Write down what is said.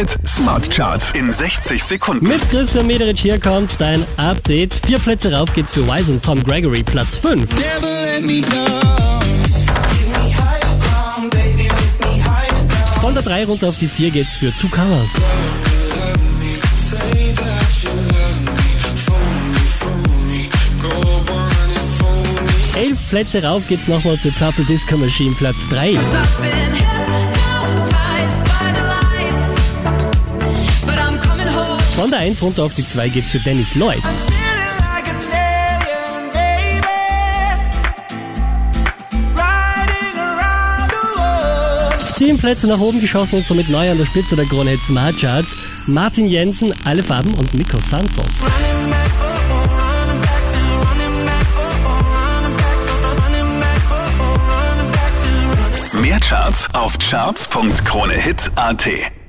Hit Smart Charts in 60 Sekunden. Mit Christian Mederich hier kommt dein Update. Vier Plätze rauf geht's für Wise und Tom Gregory, Platz 5. Von der 3 runter auf die 4 geht's für Two Colors. Elf Plätze rauf geht's nochmal für Purple Disco Machine, Platz 3. Von der 1 runter auf die 2 geht's für Dennis Lloyd. Zehn Plätze nach oben geschossen und somit neu an der Spitze der Krone Hit Smart Charts. Martin Jensen, Alle Farben und Nico Santos. Mehr Charts auf charts.kronehit.at.